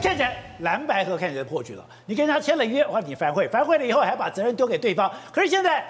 看起来蓝白河看起来破局了。你跟他签了约，哇，你反悔，反悔了以后还把责任丢给对方。可是现在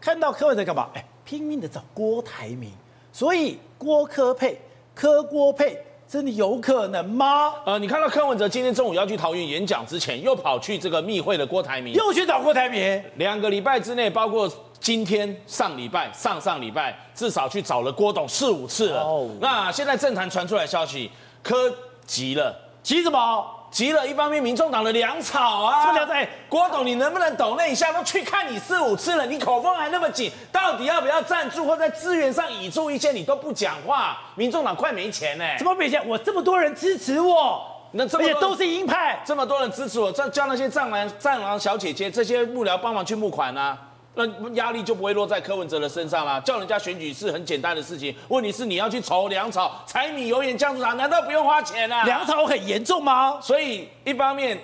看到柯文哲干嘛？哎，拼命的找郭台铭，所以郭柯配，柯郭配。真的有可能吗？呃，你看到柯文哲今天中午要去桃园演讲之前，又跑去这个密会的郭台铭，又去找郭台铭。两个礼拜之内，包括今天、上礼拜、上上礼拜，至少去找了郭董四五次了。哦，那现在政坛传出来消息，柯急了，急什么？急了，一方面民众党的粮草啊，什么粮草？郭董，你能不能抖那一下？都去看你四五次了，你口风还那么紧，到底要不要赞助或在资源上倚注一些？你都不讲话，民众党快没钱呢。怎么没钱？我这么多人支持我，那这么多都是鹰派，这么多人支持我，叫叫那些战狼战狼小姐姐这些幕僚帮忙去募款啊。那压力就不会落在柯文哲的身上啦。叫人家选举是很简单的事情，问题是你要去筹粮草、柴米油盐酱醋茶，难道不用花钱啊？粮草很严重吗？所以一方面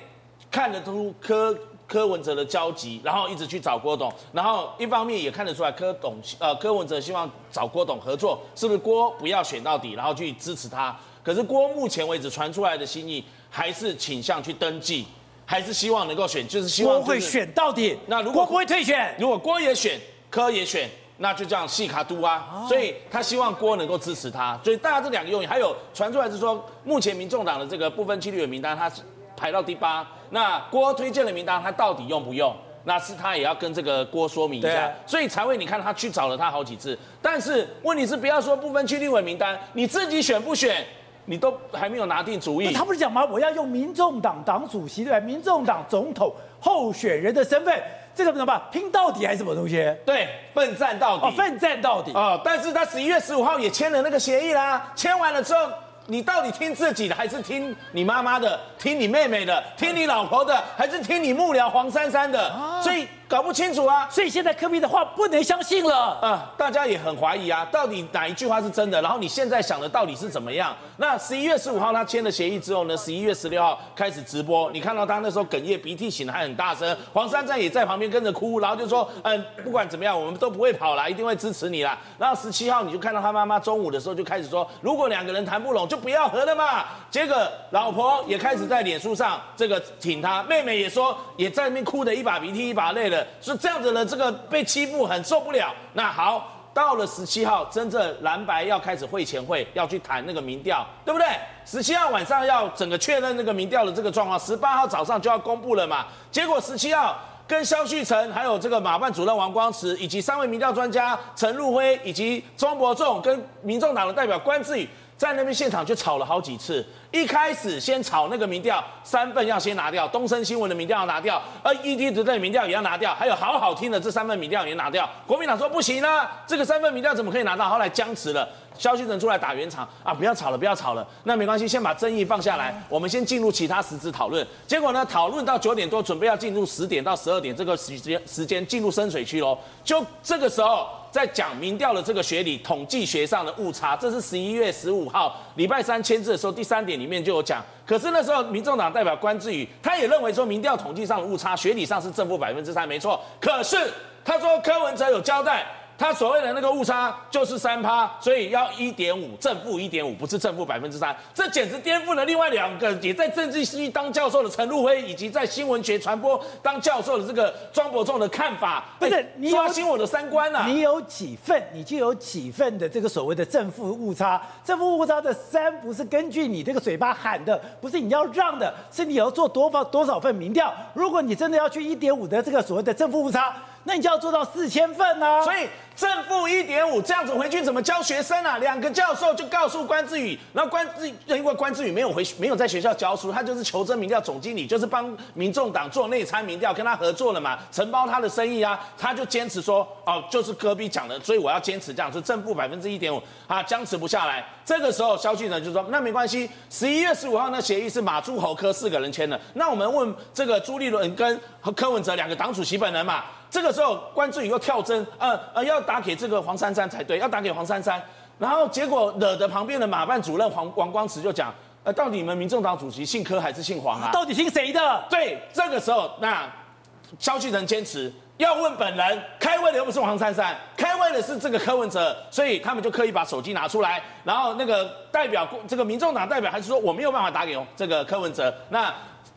看得出柯柯文哲的焦急，然后一直去找郭董，然后一方面也看得出来柯董呃柯文哲希望找郭董合作，是不是郭不要选到底，然后去支持他？可是郭目前为止传出来的心意还是倾向去登记。还是希望能够选，就是希望、就是、郭会选到底。那如果郭不会退选，如果郭也选，柯也选，那就这样细卡都啊。哦、所以他希望郭能够支持他。所以大家这两个用意，还有传出来是说，目前民众党的这个不分区立委名单，他排到第八。那郭推荐的名单，他到底用不用？那是他也要跟这个郭说明一下。啊、所以才会你看他去找了他好几次。但是问题是，不要说不分区立委名单，你自己选不选？你都还没有拿定主意，他不是讲吗？我要用民众党党主席对吧？民众党总统候选人的身份，这个怎么办？拼到底还是什么东西？对，奋战到底。哦，奋战到底。哦，但是他十一月十五号也签了那个协议啦，签完了之后，你到底听自己的，还是听你妈妈的？听你妹妹的？听你老婆的？还是听你幕僚黄珊珊的？啊、所以。搞不清楚啊，所以现在科比的话不能相信了啊！大家也很怀疑啊，到底哪一句话是真的？然后你现在想的到底是怎么样？那十一月十五号他签了协议之后呢？十一月十六号开始直播，你看到他那时候哽咽、鼻涕醒的还很大声，黄珊珊也在旁边跟着哭，然后就说：“嗯，不管怎么样，我们都不会跑啦，一定会支持你啦。”然后十七号你就看到他妈妈中午的时候就开始说：“如果两个人谈不拢，就不要和了嘛。”结果老婆也开始在脸书上这个挺他，妹妹也说也在那边哭的一把鼻涕一把泪的，是这样子的。这个被欺负很受不了。那好，到了十七号，真正蓝白要开始会前会，要去谈那个民调，对不对？十七号晚上要整个确认那个民调的这个状况，十八号早上就要公布了嘛。结果十七号跟萧旭岑，还有这个马办主任王光慈，以及三位民调专家陈入辉，以及钟伯仲跟民众党的代表关志宇，在那边现场就吵了好几次。一开始先炒那个民调，三份要先拿掉，东森新闻的民调要拿掉，而 ET 的民调也要拿掉，还有好好听的这三份民调也拿掉。国民党说不行啊，这个三份民调怎么可以拿到？后来僵持了，萧旭岑出来打圆场啊，不要吵了，不要吵了，那没关系，先把争议放下来，我们先进入其他实质讨论。结果呢，讨论到九点多，准备要进入十点到十二点这个时间时间进入深水区喽，就这个时候。在讲民调的这个学理统计学上的误差，这是十一月十五号礼拜三签字的时候第三点里面就有讲。可是那时候民众党代表关志宇他也认为说民调统计上的误差学理上是正负百分之三没错。可是他说柯文哲有交代。他所谓的那个误差就是三趴，所以要一点五，正负一点五，不是正负百分之三，这简直颠覆了另外两个也在政治系当教授的陈入辉，以及在新闻学传播当教授的这个庄伯仲的看法。不是，你刷新我的三观啊！你有几份，你就有几份的这个所谓的正负误差。正负误差的三不是根据你这个嘴巴喊的，不是你要让的，是你要做多少多少份民调。如果你真的要去一点五的这个所谓的正负误差。那你就要做到四千份呢、啊，所以正负一点五这样子回去怎么教学生啊？两个教授就告诉关志宇，然后关志因为关志宇没有回没有在学校教书，他就是求真民调总经理，就是帮民众党做内参民调，跟他合作了嘛，承包他的生意啊，他就坚持说哦，就是隔壁讲的，所以我要坚持这样，是正负百分之一点五啊，僵持不下来。这个时候萧旭岑就说那没关系，十一月十五号那协议是马朱侯柯四个人签的，那我们问这个朱立伦跟柯文哲两个党主席本人嘛。这个时候，关志宇又跳针，呃呃，要打给这个黄珊珊才对，要打给黄珊珊，然后结果惹得旁边的马办主任黄王光慈就讲，呃，到底你们民众党主席姓柯还是姓黄啊？到底姓谁的？对，这个时候，那萧旭岑坚持。要问本人，开会的又不是黄珊珊，开会的是这个柯文哲，所以他们就刻意把手机拿出来，然后那个代表这个民众党代表还是说我没有办法打给这个柯文哲，那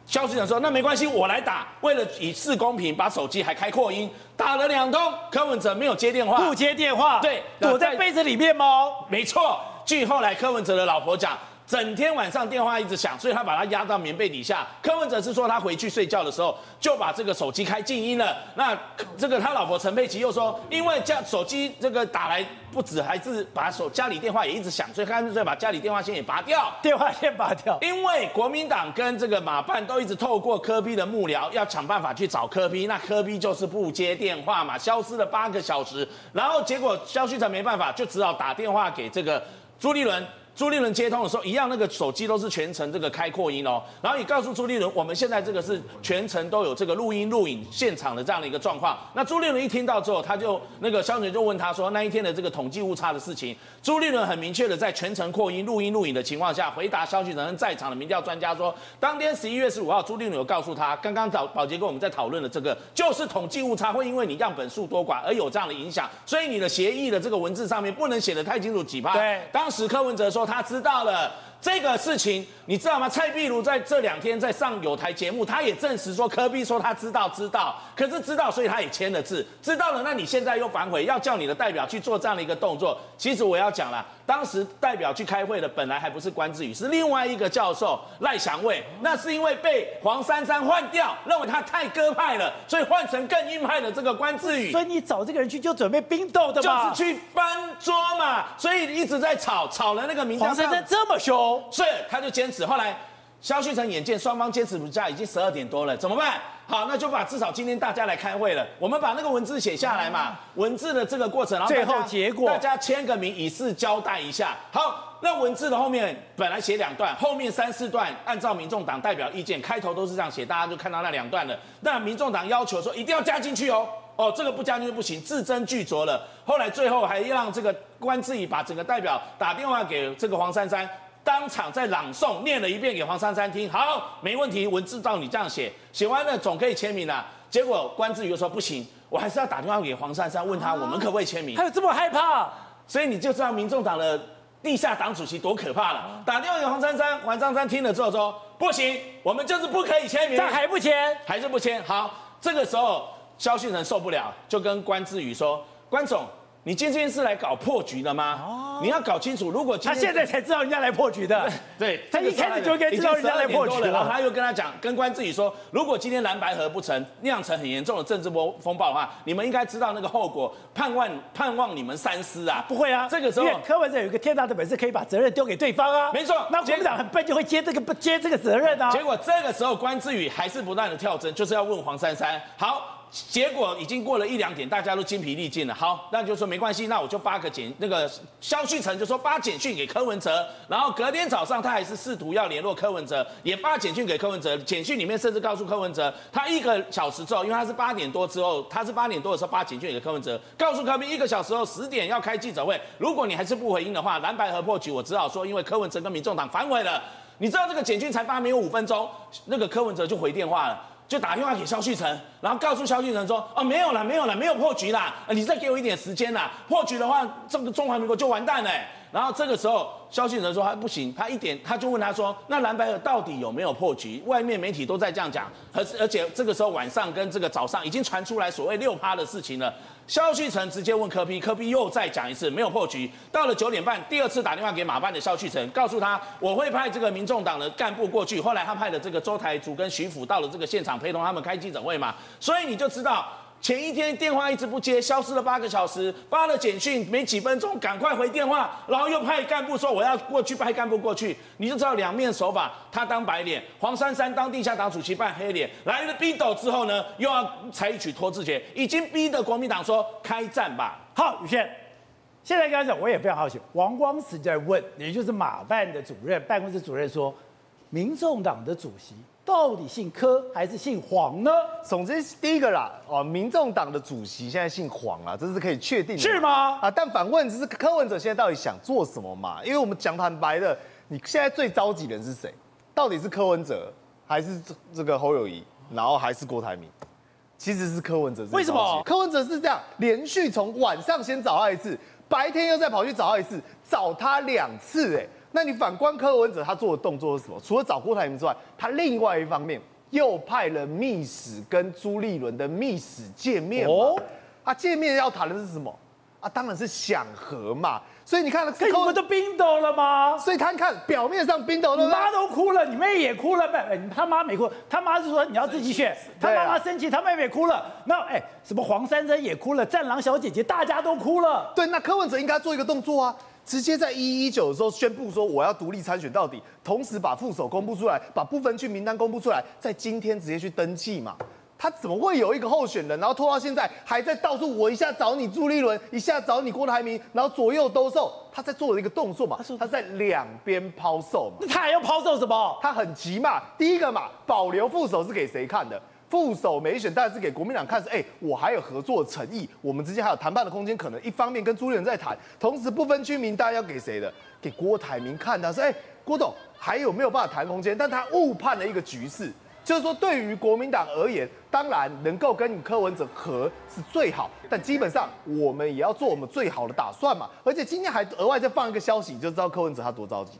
萧旭成说那没关系，我来打，为了以示公平，把手机还开扩音，打了两通，柯文哲没有接电话，不接电话，对，躲在被子里面吗？没错，据后来柯文哲的老婆讲。整天晚上电话一直响，所以他把他压到棉被底下。柯文哲是说他回去睡觉的时候就把这个手机开静音了。那这个他老婆陈佩琪又说，因为家手机这个打来不止，还是把手家里电话也一直响，所以干脆把家里电话线也拔掉，电话线拔掉。因为国民党跟这个马办都一直透过柯比的幕僚要想办法去找柯比那柯比就是不接电话嘛，消失了八个小时，然后结果萧旭成没办法，就只好打电话给这个朱立伦。朱立伦接通的时候，一样那个手机都是全程这个开扩音哦，然后也告诉朱立伦，我们现在这个是全程都有这个录音录影现场的这样的一个状况。那朱立伦一听到之后，他就那个萧群就问他说，那一天的这个统计误差的事情，朱立伦很明确的在全程扩音录音录影的情况下回答萧群成在场的民调专家说，当天十一月十五号，朱立伦有告诉他，刚刚早宝杰跟我们在讨论的这个就是统计误差会因为你样本数多寡而有这样的影响，所以你的协议的这个文字上面不能写的太清楚几趴。对，当时柯文哲说。他知道了这个事情，你知道吗？蔡壁如在这两天在上有台节目，他也证实说科比说他知道知道，可是知道，所以他也签了字，知道了。那你现在又反悔，要叫你的代表去做这样的一个动作。其实我要讲了，当时代表去开会的本来还不是关志宇，是另外一个教授赖祥伟，那是因为被黄珊珊换掉，认为他太鸽派了，所以换成更硬派的这个关志宇。所以你找这个人去就准备冰斗的嘛？就是去翻桌嘛，所以一直在吵，吵了那个民调。黄珊珊这么凶。所以他就坚持。后来萧旭成眼见双方坚持不下，已经十二点多了，怎么办？好，那就把至少今天大家来开会了，我们把那个文字写下来嘛，文字的这个过程，然后最后结果大家签个名，以示交代一下。好，那文字的后面本来写两段，后面三四段按照民众党代表意见，开头都是这样写，大家就看到那两段了。那民众党要求说一定要加进去哦，哦，这个不加进去不行，字斟句酌了。后来最后还让这个关志怡把整个代表打电话给这个黄珊珊。当场在朗诵念了一遍给黄珊珊听，好，没问题，文字照你这样写，写完了总可以签名了。结果关志宇又说不行，我还是要打电话给黄珊珊，问他我们可不可以签名。他有这么害怕？所以你就知道民众党的地下党主席多可怕了。打电话给黄珊珊，黄珊珊听了之后说不行，我们就是不可以签名。但还不签？还是不签？好，这个时候萧旭成受不了，就跟关志宇说，关总。你今天是来搞破局的吗？哦，你要搞清楚，如果他现在才知道人家来破局的，对，他一开始就应该知道人家来破局了。然后他又跟他讲，跟关志宇说，如果今天蓝白合不成，酿成很严重的政治波风暴的话，你们应该知道那个后果，盼望盼望你们三思啊！不会啊，这个时候柯文哲有一个天大的本事，可以把责任丢给对方啊。没错，那国民党很笨，就会接这个不接这个责任啊。结果这个时候关志宇还是不断的跳针，就是要问黄珊珊。好。结果已经过了一两点，大家都精疲力尽了。好，那就说没关系，那我就发个简，那个萧旭成就说发简讯给柯文哲，然后隔天早上他还是试图要联络柯文哲，也发简讯给柯文哲。简讯里面甚至告诉柯文哲，他一个小时之后，因为他是八点多之后，他是八点多的时候发简讯给柯文哲，告诉柯文一个小时后十点要开记者会，如果你还是不回应的话，蓝白合破局，我只好说，因为柯文哲跟民众党反悔了。你知道这个简讯才发没有五分钟，那个柯文哲就回电话了。就打电话给萧旭成，然后告诉萧旭成说：“哦，没有了，没有了，没有破局啦，你再给我一点时间啦，破局的话，这个中华民国就完蛋了。”然后这个时候，萧旭成说他不行，他一点他就问他说：“那蓝白合到底有没有破局？”外面媒体都在这样讲，而而且这个时候晚上跟这个早上已经传出来所谓六趴的事情了。萧旭成直接问柯 P，柯 P 又再讲一次没有破局。到了九点半，第二次打电话给马办的萧旭成，告诉他我会派这个民众党的干部过去。后来他派了这个周台竹跟徐府到了这个现场陪同他们开记者会嘛，所以你就知道。前一天电话一直不接，消失了八个小时，发了简讯没几分钟，赶快回电话，然后又派干部说我要过去，派干部过去，你就知道两面手法，他当白脸，黄珊珊当地下党主席扮黑脸，来了逼斗之后呢，又要采取拖字诀，已经逼得国民党说开战吧。好，宇轩，现在刚才讲我也非常好奇，王光石在问，也就是马办的主任办公室主任说，民众党的主席。到底姓柯还是姓黄呢？总之第一个啦，哦，民众党的主席现在姓黄啊，这是可以确定的，是吗？啊，但反问就是柯文哲现在到底想做什么嘛？因为我们讲坦白的，你现在最着急的人是谁？到底是柯文哲，还是这这个侯友谊，然后还是郭台铭？其实是柯文哲。为什么？柯文哲是这样，连续从晚上先找他一次，白天又再跑去找他一次，找他两次。哎，那你反观柯文哲他做的动作是什么？除了找郭台铭之外，他另外一方面又派了密使跟朱立伦的密使见面。哦，啊，见面要谈的是什么？啊，当然是想和嘛。所以你看，你们都冰斗了吗？所以他看表面上冰斗了，你妈都哭了，你妹也哭了，不，你他妈没哭，他妈是说你要自己选，他妈妈生气，他妹妹哭了，那哎，什么黄珊珊也哭了，战狼小姐姐大家都哭了。对，那柯文哲应该做一个动作啊，直接在一一九的时候宣布说我要独立参选到底，同时把副手公布出来，把不分区名单公布出来，在今天直接去登记嘛。他怎么会有一个候选人，然后拖到现在还在到处，我一下找你朱立伦，一下找你郭台铭，然后左右兜售，他在做的一个动作嘛？他说他在两边抛售嘛？那他还要抛售什么？他很急嘛。第一个嘛，保留副手是给谁看的？副手没选，但是给国民党看。是哎，我还有合作诚意，我们之间还有谈判的空间。可能一方面跟朱立伦在谈，同时不分区名单要给谁的？给郭台铭看的。说哎，郭董还有没有办法谈空间？但他误判了一个局势。就是说，对于国民党而言，当然能够跟你柯文哲合是最好，但基本上我们也要做我们最好的打算嘛。而且今天还额外再放一个消息，就知道柯文哲他多着急。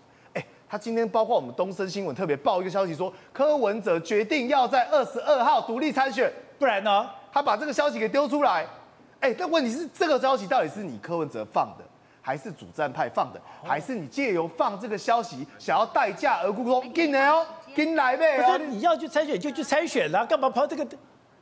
哎，他今天包括我们东森新闻特别报一个消息说，柯文哲决定要在二十二号独立参选，不然呢？他把这个消息给丢出来。哎，但问题是，这个消息到底是你柯文哲放的，还是主战派放的，还是你借由放这个消息想要代价而沽？说进来哦。跟来呗！不是你要去参选就去参选啦，干嘛跑这个？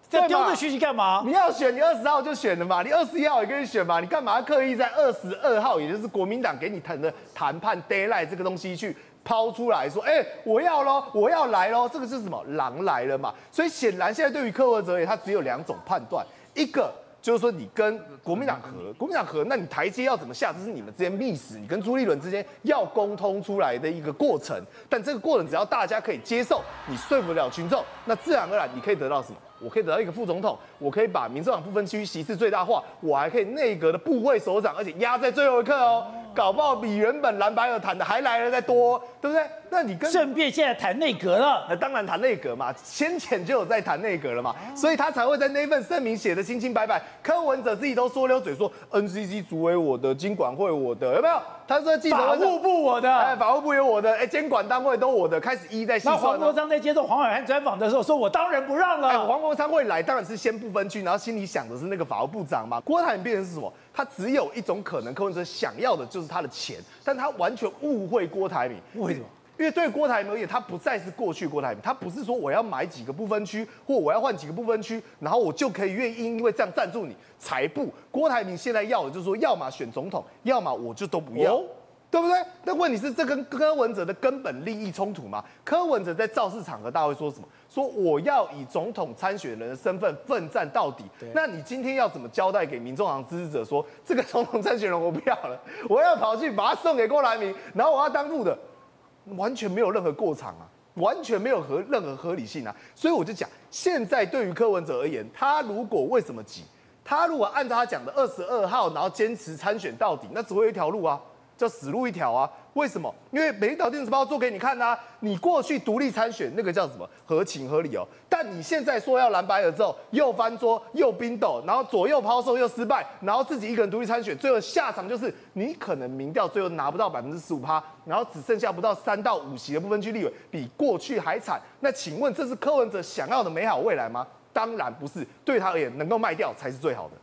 这丢这讯息干嘛？你要选，你二十号就选了嘛，你二十一号也可以选嘛，你干嘛刻意在二十二号，也就是国民党给你谈的谈判 d a y l i g h t 这个东西去抛出来说，哎、我要喽，我要来喽，这个是什么？狼来了嘛！所以显然现在对于柯文哲也，他只有两种判断，一个。就是说，你跟国民党合，国民党合，那你台阶要怎么下？这是你们之间密使，你跟朱立伦之间要沟通出来的一个过程。但这个过程只要大家可以接受，你说服了群众，那自然而然你可以得到什么？我可以得到一个副总统，我可以把民政党不分区席次最大化，我还可以内阁的部会首长，而且压在最后一刻哦，搞不好比原本蓝白合谈的还来的再多，对不对？那你跟顺便现在谈内阁了，那当然谈内阁嘛，先前就有在谈内阁了嘛，所以他才会在那份声明写的清清白白。柯文哲自己都说溜嘴说，NCC 主委我的，金管会我的，有没有？他说记者法务部我的，哎，法务部有我的，哎，监管单位都我的，开始一在细算。那黄国昌在接受黄伟汉专访的时候说，我当仁不让了。哎，黄国昌会来，当然是先不分区，然后心里想的是那个法务部长嘛。郭台铭变成是什么？他只有一种可能，柯文哲想要的就是他的钱，但他完全误会郭台铭。为什么？因为对郭台铭而言，他不再是过去郭台铭，他不是说我要买几个不分区，或我要换几个不分区，然后我就可以愿意因为这样赞助你。才不，郭台铭现在要的就是说，要么选总统，要么我就都不要，哦、对不对？那问题是这跟柯文哲的根本利益冲突吗？柯文哲在造势场合大会说什么？说我要以总统参选人的身份奋战到底。那你今天要怎么交代给民众党支持者说，这个总统参选人我不要了，我要跑去把他送给郭台铭，然后我要当副的？完全没有任何过场啊，完全没有合任何合理性啊，所以我就讲，现在对于柯文哲而言，他如果为什么急？他如果按照他讲的二十二号，然后坚持参选到底，那只会有一条路啊。叫死路一条啊！为什么？因为《美丽岛电子报》做给你看呐、啊。你过去独立参选那个叫什么？合情合理哦。但你现在说要蓝白了之后，又翻桌又冰斗，然后左右抛售又失败，然后自己一个人独立参选，最后下场就是你可能民调最后拿不到百分之十五趴，然后只剩下不到三到五席的部分区立委，比过去还惨。那请问这是柯文哲想要的美好未来吗？当然不是。对他而言，能够卖掉才是最好的。